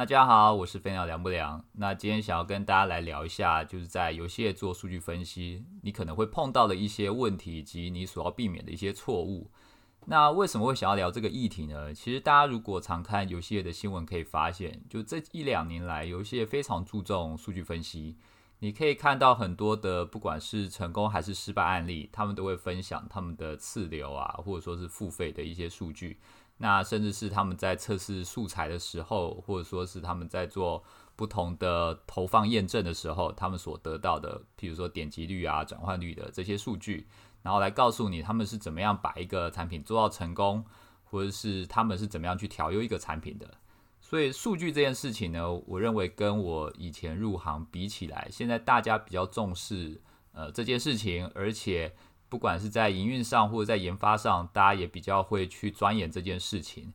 大家好，我是飞鸟凉不凉。那今天想要跟大家来聊一下，就是在游戏业做数据分析，你可能会碰到的一些问题，以及你所要避免的一些错误。那为什么会想要聊这个议题呢？其实大家如果常看游戏业的新闻，可以发现，就这一两年来，游戏业非常注重数据分析。你可以看到很多的，不管是成功还是失败案例，他们都会分享他们的次流啊，或者说是付费的一些数据。那甚至是他们在测试素材的时候，或者说是他们在做不同的投放验证的时候，他们所得到的，比如说点击率啊、转换率的这些数据，然后来告诉你他们是怎么样把一个产品做到成功，或者是他们是怎么样去调优一个产品的。所以数据这件事情呢，我认为跟我以前入行比起来，现在大家比较重视呃这件事情，而且不管是在营运上或者在研发上，大家也比较会去钻研这件事情。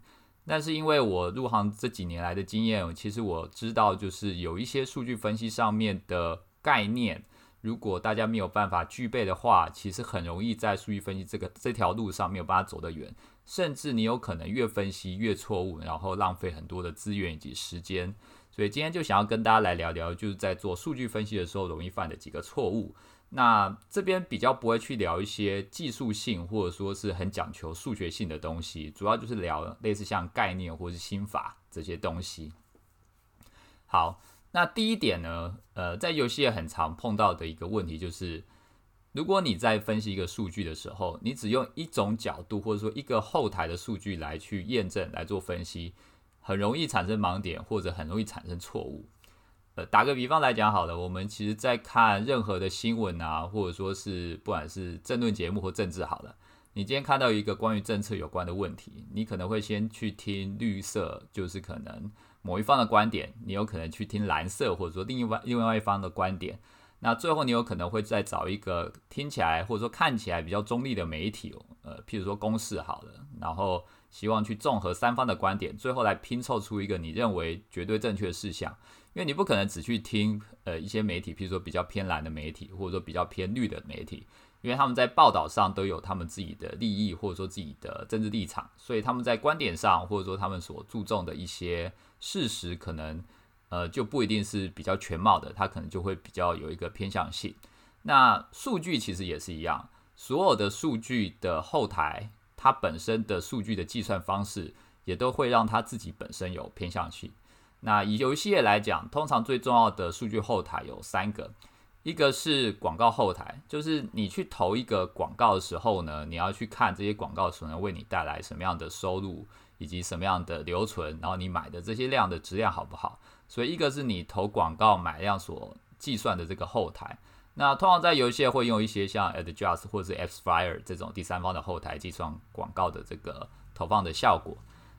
但是因为我入行这几年来的经验，其实我知道就是有一些数据分析上面的概念，如果大家没有办法具备的话，其实很容易在数据分析这个这条路上没有办法走得远。甚至你有可能越分析越错误，然后浪费很多的资源以及时间。所以今天就想要跟大家来聊聊，就是在做数据分析的时候容易犯的几个错误。那这边比较不会去聊一些技术性或者说是很讲求数学性的东西，主要就是聊类似像概念或是心法这些东西。好，那第一点呢，呃，在游戏也很常碰到的一个问题就是。如果你在分析一个数据的时候，你只用一种角度或者说一个后台的数据来去验证来做分析，很容易产生盲点或者很容易产生错误。呃，打个比方来讲好了，我们其实在看任何的新闻啊，或者说是不管是政论节目或政治好了，你今天看到一个关于政策有关的问题，你可能会先去听绿色，就是可能某一方的观点，你有可能去听蓝色或者说另外另外一方的观点。那最后你有可能会再找一个听起来或者说看起来比较中立的媒体，呃，譬如说公示好了，然后希望去综合三方的观点，最后来拼凑出一个你认为绝对正确的事项。因为你不可能只去听呃一些媒体，譬如说比较偏蓝的媒体，或者说比较偏绿的媒体，因为他们在报道上都有他们自己的利益或者说自己的政治立场，所以他们在观点上或者说他们所注重的一些事实可能。呃，就不一定是比较全貌的，它可能就会比较有一个偏向性。那数据其实也是一样，所有的数据的后台，它本身的数据的计算方式，也都会让它自己本身有偏向性。那以游戏业来讲，通常最重要的数据后台有三个，一个是广告后台，就是你去投一个广告的时候呢，你要去看这些广告所能为你带来什么样的收入，以及什么样的留存，然后你买的这些量的质量好不好。所以一个是你投广告买量所计算的这个后台，那通常在游戏会用一些像 Adjust 或者是 Xfire 这种第三方的后台计算广告的这个投放的效果。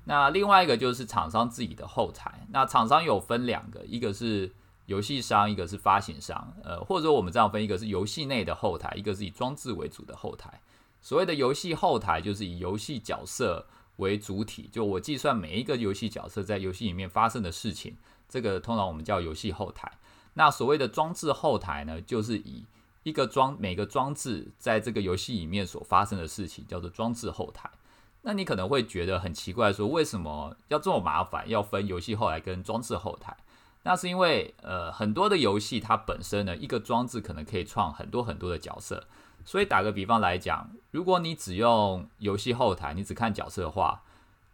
那另外一个就是厂商自己的后台，那厂商有分两个，一个是游戏商，一个是发行商。呃，或者我们这样分，一个是游戏内的后台，一个是以装置为主的后台。所谓的游戏后台就是以游戏角色为主体，就我计算每一个游戏角色在游戏里面发生的事情。这个通常我们叫游戏后台。那所谓的装置后台呢，就是以一个装每个装置在这个游戏里面所发生的事情叫做装置后台。那你可能会觉得很奇怪，说为什么要这么麻烦，要分游戏后台跟装置后台？那是因为呃很多的游戏它本身呢，一个装置可能可以创很多很多的角色。所以打个比方来讲，如果你只用游戏后台，你只看角色的话。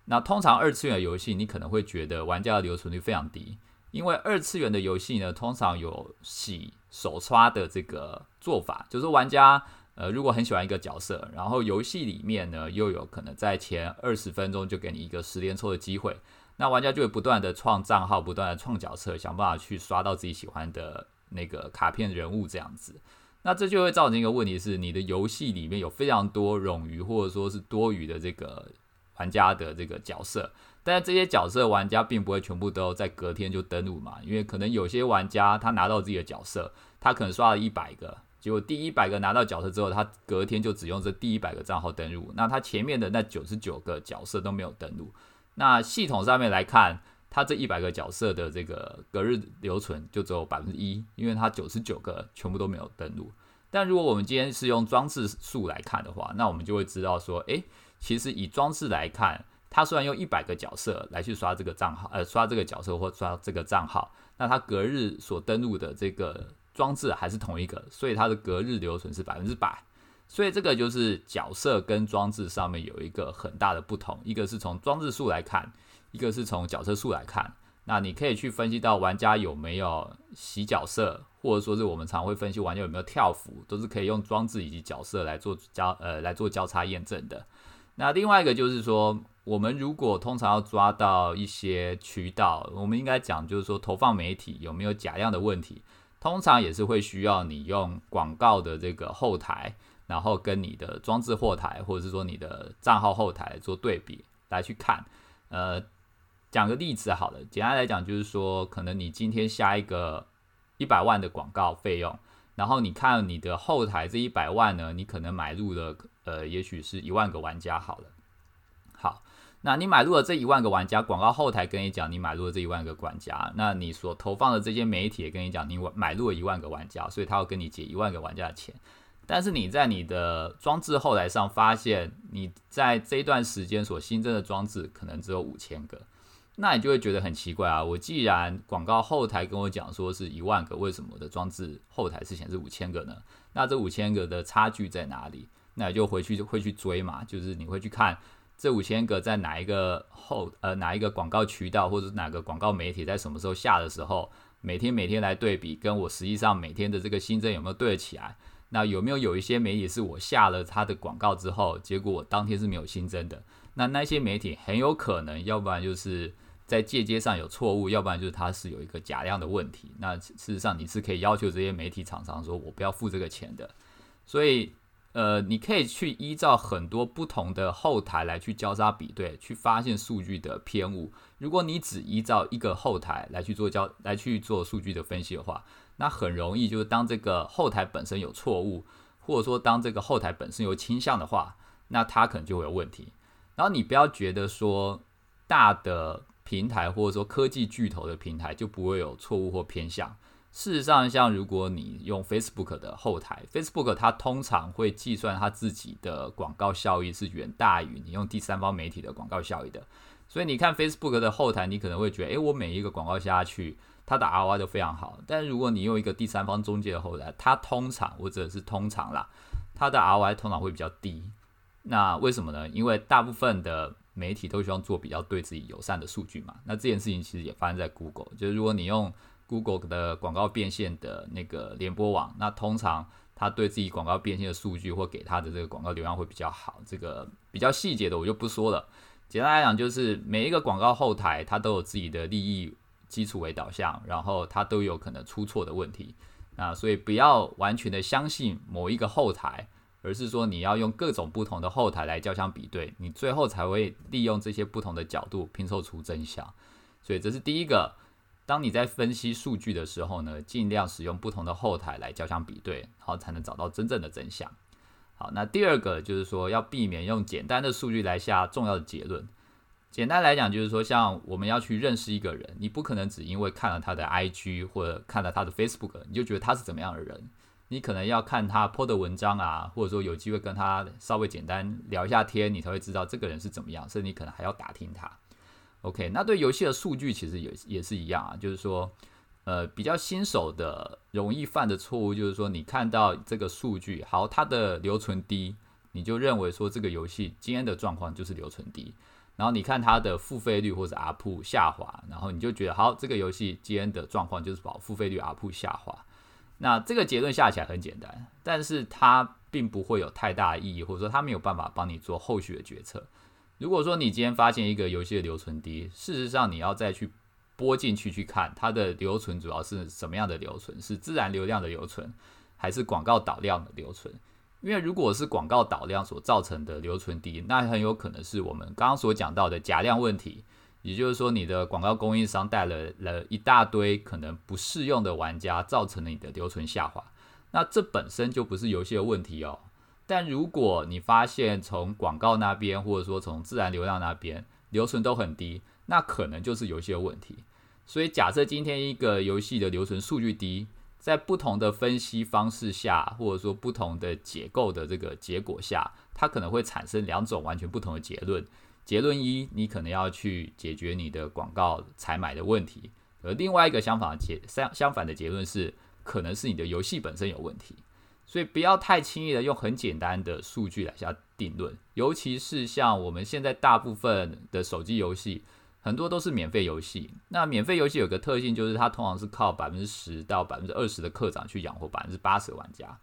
那通常二次元游戏，你可能会觉得玩家的留存率非常低，因为二次元的游戏呢，通常有洗手刷的这个做法，就是玩家呃如果很喜欢一个角色，然后游戏里面呢又有可能在前二十分钟就给你一个十连抽的机会，那玩家就会不断的创账号，不断的创角色，想办法去刷到自己喜欢的那个卡片人物这样子，那这就会造成一个问题是，你的游戏里面有非常多冗余或者说是多余的这个。玩家的这个角色，但是这些角色玩家并不会全部都在隔天就登录嘛，因为可能有些玩家他拿到自己的角色，他可能刷了一百个，结果第一百个拿到角色之后，他隔天就只用这第一百个账号登录，那他前面的那九十九个角色都没有登录，那系统上面来看，他这一百个角色的这个隔日留存就只有百分之一，因为他九十九个全部都没有登录。但如果我们今天是用装置数来看的话，那我们就会知道说，诶。其实以装置来看，他虽然用一百个角色来去刷这个账号，呃，刷这个角色或刷这个账号，那他隔日所登录的这个装置还是同一个，所以它的隔日留存是百分之百。所以这个就是角色跟装置上面有一个很大的不同，一个是从装置数来看，一个是从角色数来看。那你可以去分析到玩家有没有洗角色，或者说是我们常会分析玩家有没有跳符，都是可以用装置以及角色来做交呃来做交叉验证的。那另外一个就是说，我们如果通常要抓到一些渠道，我们应该讲就是说投放媒体有没有假量的问题，通常也是会需要你用广告的这个后台。然后跟你的装置后台，或者是说你的账号后台做对比来去看，呃，讲个例子好了，简单来讲就是说，可能你今天下一个一百万的广告费用，然后你看你的后台这一百万呢，你可能买入了，呃，也许是一万个玩家好了。好，那你买入了这一万个玩家，广告后台跟你讲你买入了这一万个玩家，那你所投放的这些媒体也跟你讲你买入了一万个玩家，所以他要跟你结一万个玩家的钱。但是你在你的装置后台上发现，你在这一段时间所新增的装置可能只有五千个，那你就会觉得很奇怪啊！我既然广告后台跟我讲说是一万个，为什么我的装置后台是显示五千个呢？那这五千个的差距在哪里？那你就回去会去追嘛，就是你会去看这五千个在哪一个后呃哪一个广告渠道或者哪个广告媒体在什么时候下的时候，每天每天来对比，跟我实际上每天的这个新增有没有对得起来？那有没有有一些媒体是我下了他的广告之后，结果我当天是没有新增的？那那些媒体很有可能，要不然就是在借接上有错误，要不然就是它是有一个假量的问题。那事实上你是可以要求这些媒体厂商说，我不要付这个钱的。所以，呃，你可以去依照很多不同的后台来去交叉比对，去发现数据的偏误。如果你只依照一个后台来去做交来去做数据的分析的话，那很容易，就是当这个后台本身有错误，或者说当这个后台本身有倾向的话，那它可能就会有问题。然后你不要觉得说大的平台或者说科技巨头的平台就不会有错误或偏向。事实上，像如果你用 Facebook 的后台，Facebook 它通常会计算它自己的广告效益是远大于你用第三方媒体的广告效益的。所以你看 Facebook 的后台，你可能会觉得，诶，我每一个广告下去。它的 ROI 都非常好，但如果你用一个第三方中介的后台，它通常或者是通常啦，它的 ROI 通常会比较低。那为什么呢？因为大部分的媒体都希望做比较对自己友善的数据嘛。那这件事情其实也发生在 Google，就是如果你用 Google 的广告变现的那个联播网，那通常它对自己广告变现的数据或给它的这个广告流量会比较好。这个比较细节的我就不说了。简单来讲，就是每一个广告后台它都有自己的利益。基础为导向，然后它都有可能出错的问题，那所以不要完全的相信某一个后台，而是说你要用各种不同的后台来交相比对，你最后才会利用这些不同的角度拼凑出真相。所以这是第一个，当你在分析数据的时候呢，尽量使用不同的后台来交相比对，然后才能找到真正的真相。好，那第二个就是说要避免用简单的数据来下重要的结论。简单来讲，就是说，像我们要去认识一个人，你不可能只因为看了他的 IG 或者看了他的 Facebook，你就觉得他是怎么样的人。你可能要看他 po 的文章啊，或者说有机会跟他稍微简单聊一下天，你才会知道这个人是怎么样。甚至你可能还要打听他。OK，那对游戏的数据其实也也是一样啊，就是说，呃，比较新手的容易犯的错误就是说，你看到这个数据好，它的留存低，你就认为说这个游戏今天的状况就是留存低。然后你看它的付费率或者 UP 下滑，然后你就觉得好，这个游戏今天的状况就是保付费率 UP 下滑。那这个结论下起来很简单，但是它并不会有太大意义，或者说它没有办法帮你做后续的决策。如果说你今天发现一个游戏的留存低，事实上你要再去拨进去去看它的留存主要是什么样的留存，是自然流量的留存，还是广告导量的留存？因为如果是广告导量所造成的留存低，那很有可能是我们刚刚所讲到的假量问题。也就是说，你的广告供应商带了了一大堆可能不适用的玩家，造成了你的留存下滑。那这本身就不是游戏的问题哦。但如果你发现从广告那边，或者说从自然流量那边留存都很低，那可能就是游戏的问题。所以假设今天一个游戏的留存数据低。在不同的分析方式下，或者说不同的解构的这个结果下，它可能会产生两种完全不同的结论。结论一，你可能要去解决你的广告采买的问题；而另外一个相反的结相相反的结论是，可能是你的游戏本身有问题。所以不要太轻易的用很简单的数据来下定论，尤其是像我们现在大部分的手机游戏，很多都是免费游戏。那免费游戏有个特性，就是它通常是靠百分之十到百分之二十的课长去养活百分之八十的玩家。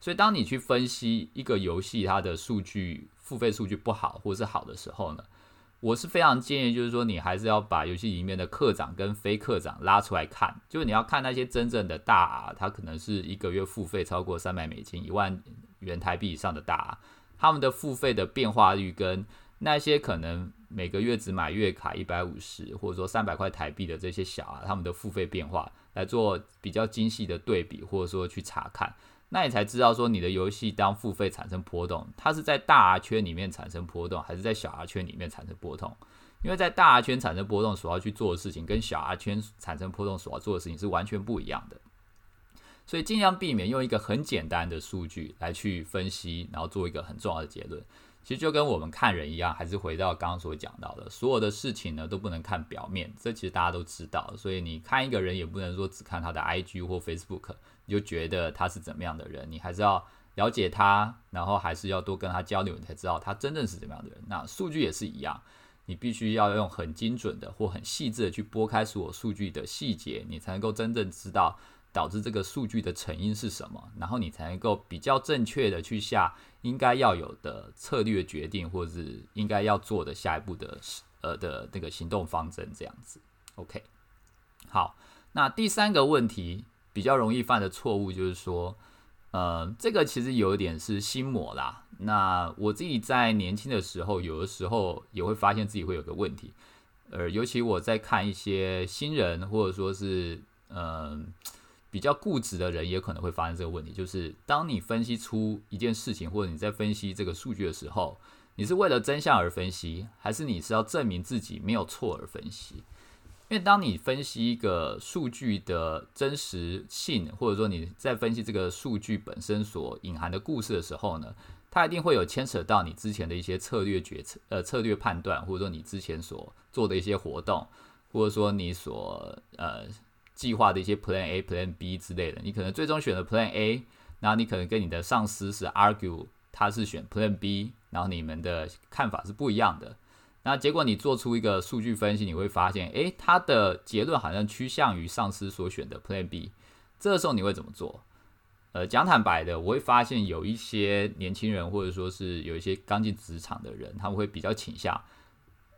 所以当你去分析一个游戏它的数据付费数据不好或是好的时候呢？我是非常建议，就是说你还是要把游戏里面的课长跟非课长拉出来看，就是你要看那些真正的大，他可能是一个月付费超过三百美金、一万元台币以上的大，他们的付费的变化率跟那些可能每个月只买月卡一百五十或者说三百块台币的这些小啊，他们的付费变化来做比较精细的对比，或者说去查看。那你才知道说你的游戏当付费产生波动，它是在大 R 圈里面产生波动，还是在小 R 圈里面产生波动？因为在大 R 圈产生波动所要去做的事情，跟小 R 圈产生波动所要做的事情是完全不一样的。所以尽量避免用一个很简单的数据来去分析，然后做一个很重要的结论。其实就跟我们看人一样，还是回到刚刚所讲到的，所有的事情呢都不能看表面，这其实大家都知道。所以你看一个人也不能说只看他的 IG 或 Facebook 你。就觉得他是怎么样的人，你还是要了解他，然后还是要多跟他交流，你才知道他真正是怎么样的人。那数据也是一样，你必须要用很精准的或很细致的去拨开所有数据的细节，你才能够真正知道导致这个数据的成因是什么，然后你才能够比较正确的去下应该要有的策略决定，或者是应该要做的下一步的呃的那个行动方针这样子。OK，好，那第三个问题。比较容易犯的错误就是说，呃，这个其实有一点是心魔啦。那我自己在年轻的时候，有的时候也会发现自己会有个问题，呃，尤其我在看一些新人或者说是嗯比较固执的人，也可能会发生这个问题，就是当你分析出一件事情，或者你在分析这个数据的时候，你是为了真相而分析，还是你是要证明自己没有错而分析？因为当你分析一个数据的真实性，或者说你在分析这个数据本身所隐含的故事的时候呢，它一定会有牵扯到你之前的一些策略决策、呃策略判断，或者说你之前所做的一些活动，或者说你所呃计划的一些 Plan A、Plan B 之类的。你可能最终选了 Plan A，然后你可能跟你的上司是 argue，他是选 Plan B，然后你们的看法是不一样的。那结果你做出一个数据分析，你会发现，诶，他的结论好像趋向于上司所选的 Plan B。这个时候你会怎么做？呃，讲坦白的，我会发现有一些年轻人，或者说是有一些刚进职场的人，他们会比较倾向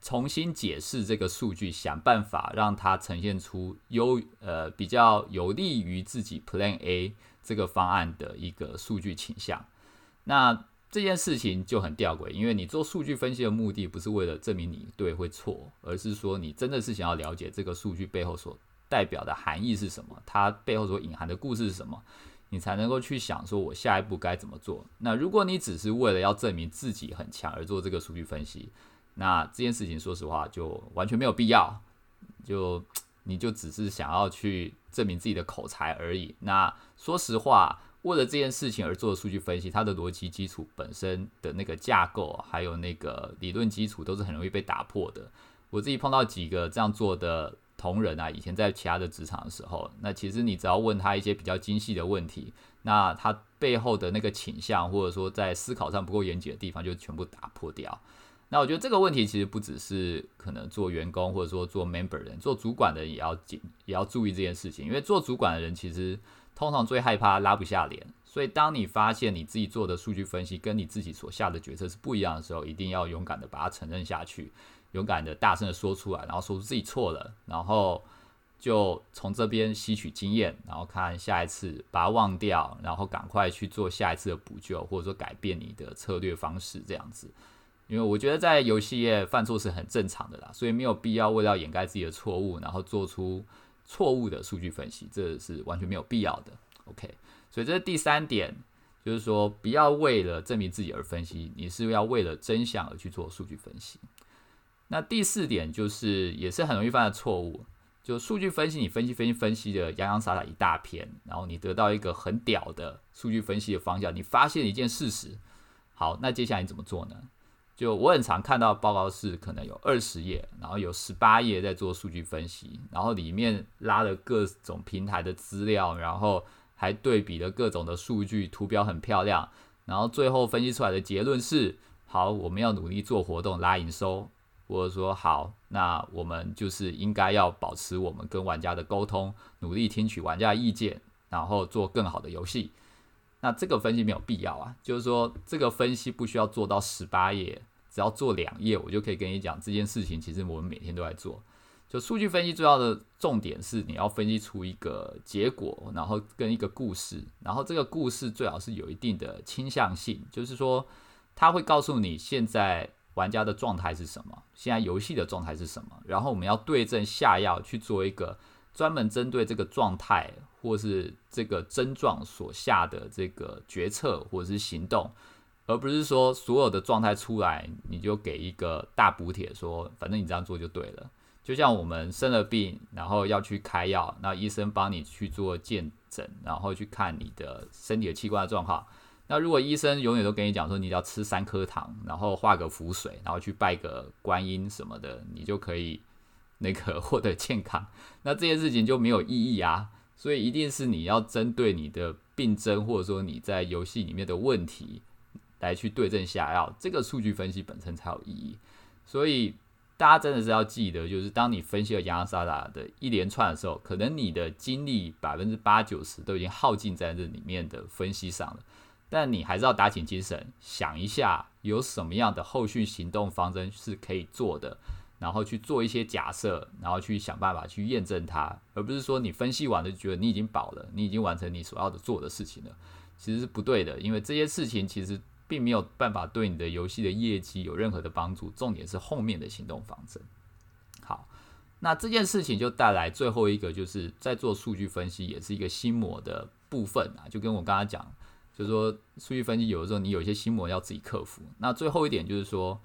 重新解释这个数据，想办法让它呈现出优呃比较有利于自己 Plan A 这个方案的一个数据倾向。那这件事情就很吊诡，因为你做数据分析的目的不是为了证明你对或错，而是说你真的是想要了解这个数据背后所代表的含义是什么，它背后所隐含的故事是什么，你才能够去想说我下一步该怎么做。那如果你只是为了要证明自己很强而做这个数据分析，那这件事情说实话就完全没有必要，就你就只是想要去证明自己的口才而已。那说实话。为了这件事情而做的数据分析，它的逻辑基础本身的那个架构，还有那个理论基础，都是很容易被打破的。我自己碰到几个这样做的同仁啊，以前在其他的职场的时候，那其实你只要问他一些比较精细的问题，那他背后的那个倾向，或者说在思考上不够严谨的地方，就全部打破掉。那我觉得这个问题其实不只是可能做员工，或者说做 member 人，做主管的也要紧，也要注意这件事情，因为做主管的人其实。通常最害怕拉不下脸，所以当你发现你自己做的数据分析跟你自己所下的决策是不一样的时候，一定要勇敢的把它承认下去，勇敢的大声的说出来，然后说出自己错了，然后就从这边吸取经验，然后看下一次把它忘掉，然后赶快去做下一次的补救，或者说改变你的策略方式这样子。因为我觉得在游戏业犯错是很正常的啦，所以没有必要为了掩盖自己的错误，然后做出。错误的数据分析，这是完全没有必要的。OK，所以这是第三点，就是说不要为了证明自己而分析，你是要为了真相而去做数据分析。那第四点就是也是很容易犯的错误，就数据分析，你分析分析分析的洋洋洒洒一大片，然后你得到一个很屌的数据分析的方向，你发现一件事实，好，那接下来你怎么做呢？就我很常看到报告是可能有二十页，然后有十八页在做数据分析，然后里面拉了各种平台的资料，然后还对比了各种的数据，图表很漂亮，然后最后分析出来的结论是：好，我们要努力做活动拉营收，或者说好，那我们就是应该要保持我们跟玩家的沟通，努力听取玩家意见，然后做更好的游戏。那这个分析没有必要啊，就是说这个分析不需要做到十八页，只要做两页，我就可以跟你讲这件事情。其实我们每天都在做。就数据分析最要的重点是你要分析出一个结果，然后跟一个故事，然后这个故事最好是有一定的倾向性，就是说它会告诉你现在玩家的状态是什么，现在游戏的状态是什么，然后我们要对症下药去做一个专门针对这个状态。或是这个症状所下的这个决策或者是行动，而不是说所有的状态出来你就给一个大补贴，说反正你这样做就对了。就像我们生了病，然后要去开药，那医生帮你去做见诊，然后去看你的身体的器官的状况。那如果医生永远都跟你讲说你要吃三颗糖，然后画个符水，然后去拜个观音什么的，你就可以那个 获得健康，那这些事情就没有意义啊。所以一定是你要针对你的病症，或者说你在游戏里面的问题来去对症下药，这个数据分析本身才有意义。所以大家真的是要记得，就是当你分析了洋洋洒洒的一连串的时候，可能你的精力百分之八九十都已经耗尽在这里面的分析上了，但你还是要打起精神，想一下有什么样的后续行动方针是可以做的。然后去做一些假设，然后去想办法去验证它，而不是说你分析完了就觉得你已经饱了，你已经完成你所要的做的事情了，其实是不对的，因为这些事情其实并没有办法对你的游戏的业绩有任何的帮助。重点是后面的行动方针。好，那这件事情就带来最后一个，就是在做数据分析也是一个心魔的部分啊，就跟我刚刚讲，就是说数据分析有的时候你有一些心魔要自己克服。那最后一点就是说。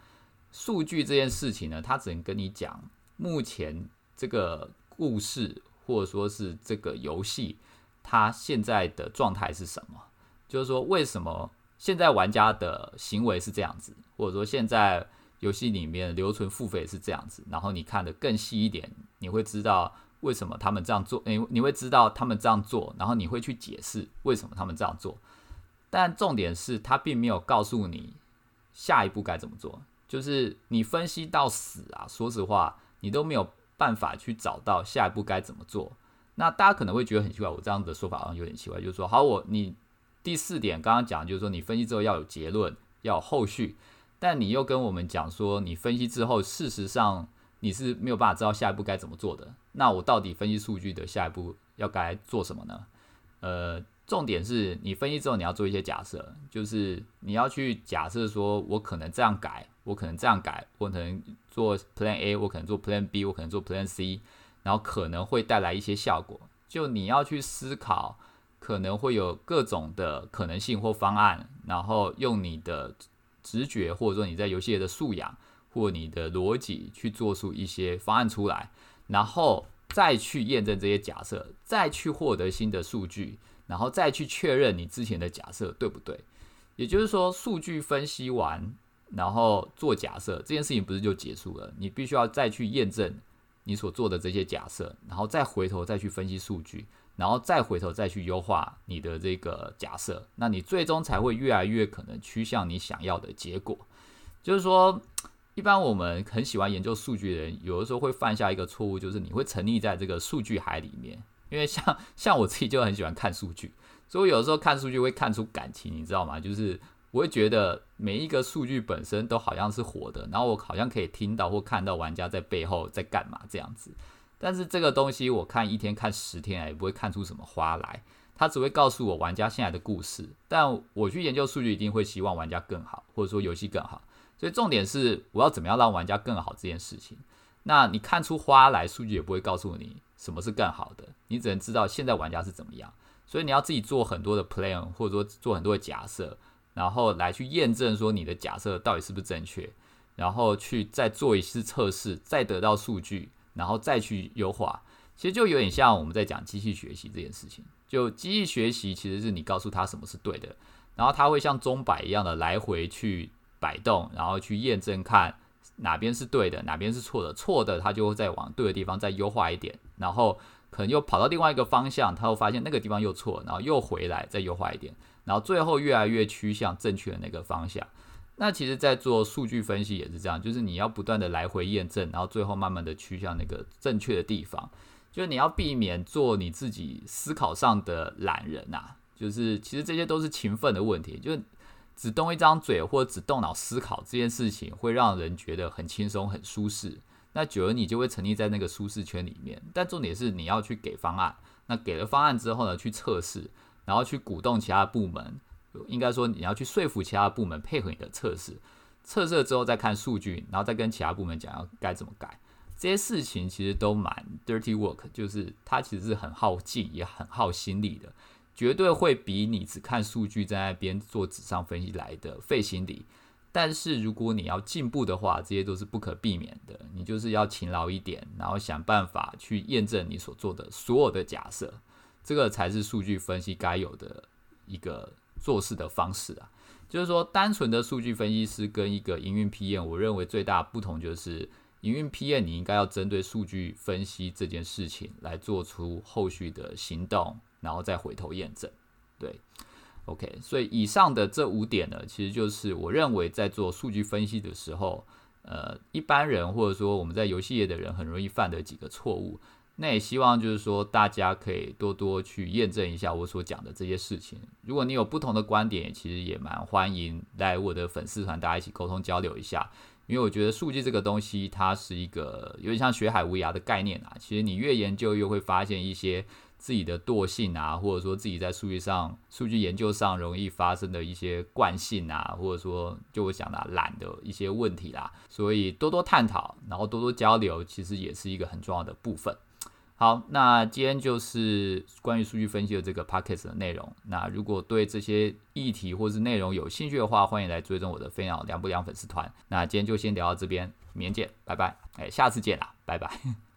数据这件事情呢，它只能跟你讲目前这个故事，或者说是这个游戏，它现在的状态是什么？就是说，为什么现在玩家的行为是这样子，或者说现在游戏里面留存付费是这样子？然后你看的更细一点，你会知道为什么他们这样做。你你会知道他们这样做，然后你会去解释为什么他们这样做。但重点是，他并没有告诉你下一步该怎么做。就是你分析到死啊，说实话，你都没有办法去找到下一步该怎么做。那大家可能会觉得很奇怪，我这样的说法好像有点奇怪。就是说，好，我你第四点刚刚讲，就是说你分析之后要有结论，要有后续，但你又跟我们讲说，你分析之后，事实上你是没有办法知道下一步该怎么做的。那我到底分析数据的下一步要该做什么呢？呃。重点是你分析之后，你要做一些假设，就是你要去假设说，我可能这样改，我可能这样改，我可能做 Plan A，我可能做 Plan B，我可能做 Plan C，然后可能会带来一些效果。就你要去思考，可能会有各种的可能性或方案，然后用你的直觉，或者说你在游戏的素养或你的逻辑去做出一些方案出来，然后再去验证这些假设，再去获得新的数据。然后再去确认你之前的假设对不对，也就是说，数据分析完，然后做假设这件事情不是就结束了？你必须要再去验证你所做的这些假设，然后再回头再去分析数据，然后再回头再去优化你的这个假设，那你最终才会越来越可能趋向你想要的结果。就是说，一般我们很喜欢研究数据的人，有的时候会犯下一个错误，就是你会沉溺在这个数据海里面。因为像像我自己就很喜欢看数据，所以我有时候看数据会看出感情，你知道吗？就是我会觉得每一个数据本身都好像是活的，然后我好像可以听到或看到玩家在背后在干嘛这样子。但是这个东西我看一天看十天也不会看出什么花来，它只会告诉我玩家现在的故事。但我去研究数据，一定会希望玩家更好，或者说游戏更好。所以重点是我要怎么样让玩家更好这件事情。那你看出花来，数据也不会告诉你。什么是更好的？你只能知道现在玩家是怎么样，所以你要自己做很多的 plan，或者说做很多的假设，然后来去验证说你的假设到底是不是正确，然后去再做一次测试，再得到数据，然后再去优化。其实就有点像我们在讲机器学习这件事情。就机器学习其实是你告诉他什么是对的，然后他会像钟摆一样的来回去摆动，然后去验证看哪边是对的，哪边是错的。错的他就会再往对的地方再优化一点，然后可能又跑到另外一个方向，他会发现那个地方又错，然后又回来再优化一点，然后最后越来越趋向正确的那个方向。那其实，在做数据分析也是这样，就是你要不断的来回验证，然后最后慢慢的趋向那个正确的地方。就是你要避免做你自己思考上的懒人呐。就是其实这些都是勤奋的问题，就是只动一张嘴或者只动脑思考这件事情，会让人觉得很轻松、很舒适。那久了，你就会沉溺在那个舒适圈里面。但重点是你要去给方案，那给了方案之后呢，去测试，然后去鼓动其他部门。应该说，你要去说服其他部门配合你的测试，测试了之后再看数据，然后再跟其他部门讲要该怎么改。这些事情其实都蛮 dirty work，就是它其实是很耗劲也很耗心力的，绝对会比你只看数据在那边做纸上分析来的费心力。但是如果你要进步的话，这些都是不可避免的。你就是要勤劳一点，然后想办法去验证你所做的所有的假设，这个才是数据分析该有的一个。做事的方式啊，就是说，单纯的数据分析师跟一个营运 PM，我认为最大不同就是，营运 PM 你应该要针对数据分析这件事情来做出后续的行动，然后再回头验证。对，OK，所以以上的这五点呢，其实就是我认为在做数据分析的时候，呃，一般人或者说我们在游戏业的人很容易犯的几个错误。那也希望就是说，大家可以多多去验证一下我所讲的这些事情。如果你有不同的观点，其实也蛮欢迎来我的粉丝团，大家一起沟通交流一下。因为我觉得数据这个东西，它是一个有点像学海无涯的概念啊。其实你越研究，越会发现一些自己的惰性啊，或者说自己在数据上、数据研究上容易发生的一些惯性啊，或者说就我讲的懒的一些问题啦。所以多多探讨，然后多多交流，其实也是一个很重要的部分。好，那今天就是关于数据分析的这个 podcast 的内容。那如果对这些议题或是内容有兴趣的话，欢迎来追踪我的飞鸟凉不凉粉丝团。那今天就先聊到这边，明天见，拜拜。哎，下次见啦，拜拜。